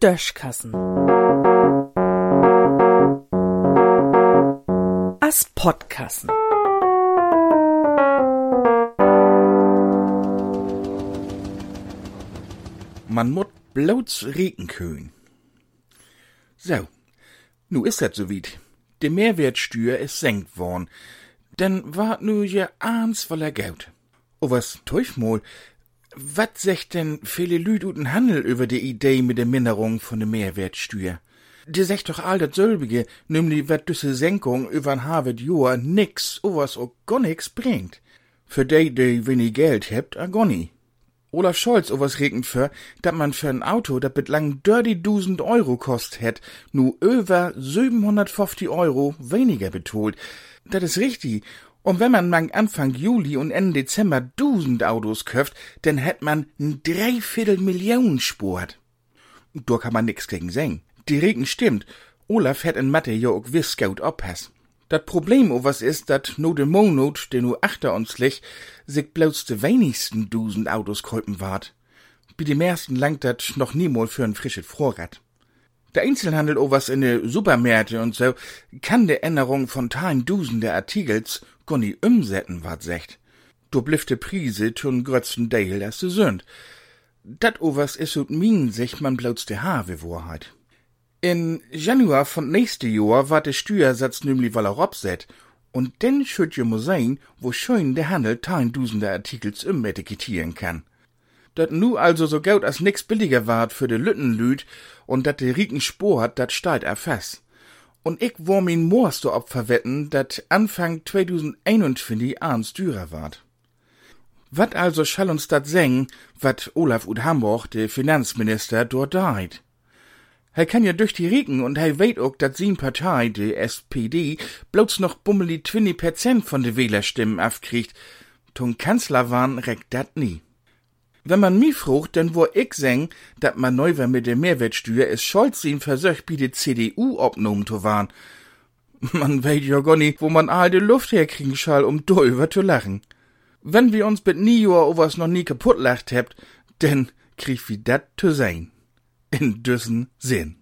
Döschkassen. As Podkassen. Man mut bloß regen können. So, nu is dat so weit. De Mehrwertsteuer is senkt worden. Denn wart nu je ahns voller Geld. O was mal, wat sagt denn viele Lüd uten Handel über die Idee mit der Minderung von der Mehrwertsteuer? Die sagt doch all dat selbige, nämlich wat düsse Senkung übern Harvard Joa nix, o was o gar nix bringt. Für die, die wenig Geld hebt, a. Olaf Scholz o was regend für, dat man für ein Auto, dat bitlang dirty dusend Euro kost hätt, nu über 750 Euro weniger betolt. Dat is richtig. Und wenn man mang Anfang Juli und Ende Dezember dusend Autos köft, dann hätt man n Dreiviertel Millionen Sport. Da kann man nix gegen sagen. Die Regen stimmt. Olaf hätt in Mathe ja auch wiss gut oppass. Dat Problem was is, dat no de Monat, der nu achter uns liegt, sich bloß de wenigsten dusend Autos kolpen ward. Bi de meisten langt dat noch niemol für ein frisches Vorrat. Der Einzelhandel was in de Supermärkte und so kann de Änderung von teilen dusende Artikels gar nie umsetzen, wat secht. Du blifte Prise tun grötzten Deil, dass du sünd. Dat o was is ut min sich man bloß de Have Wahrheit. In Januar von nächste Jahr war der Steuersatz nämlich weil er abset. Und denn schütt je sein, wo schön der Handel tausende Artikels im etikettieren kann. Dat nu also so gaut als nix billiger ward für de Lüttenlüd und dat de rieken Spor hat, dat steigt er fest. Und ich wo min Moorst op verwetten, dat Anfang 2021 ans dürer ward. Wat also schall uns dat seng, wat Olaf ud Hamburg, de Finanzminister, dort deit? Er kann ja durch die Regen und er weet auch, dat sin Partei, die SPD, bloß noch bummeli 20 Prozent von de Wählerstimmen afkriegt. Tun Kanzler waren reckt dat nie. Wenn man mi frucht, denn wo ich seng, dat man neu war mit der Mehrwertsteuer, is Scholz sin versöcht bi de CDU obnommen to waren. Man weet ja gar nie, wo man all de Luft herkriegen schall, um drüber zu lachen. Wenn wir uns mit Jahr was noch nie kaputt lacht hebt, denn krieg wie dat zu sein in düssen Sinn.